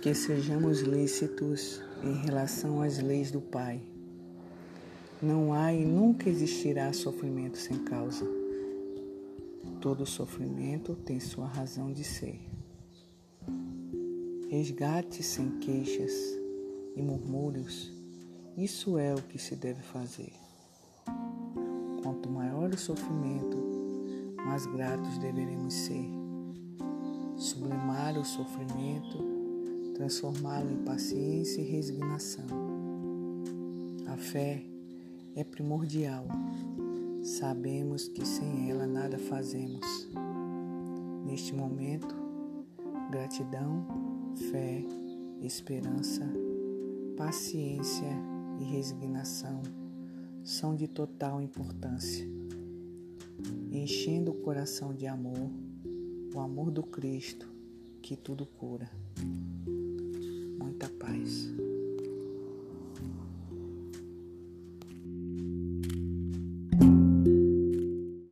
que sejamos lícitos em relação às leis do Pai. Não há e nunca existirá sofrimento sem causa. Todo sofrimento tem sua razão de ser. Resgate sem queixas e murmúrios, isso é o que se deve fazer. Quanto maior o sofrimento, mais gratos deveremos ser. Sublimar o sofrimento, transformá-lo em paciência e resignação. A fé é primordial. Sabemos que sem ela nada fazemos. Neste momento, gratidão, fé, esperança, paciência e resignação são de total importância, enchendo o coração de amor, o amor do Cristo que tudo cura. Muita paz.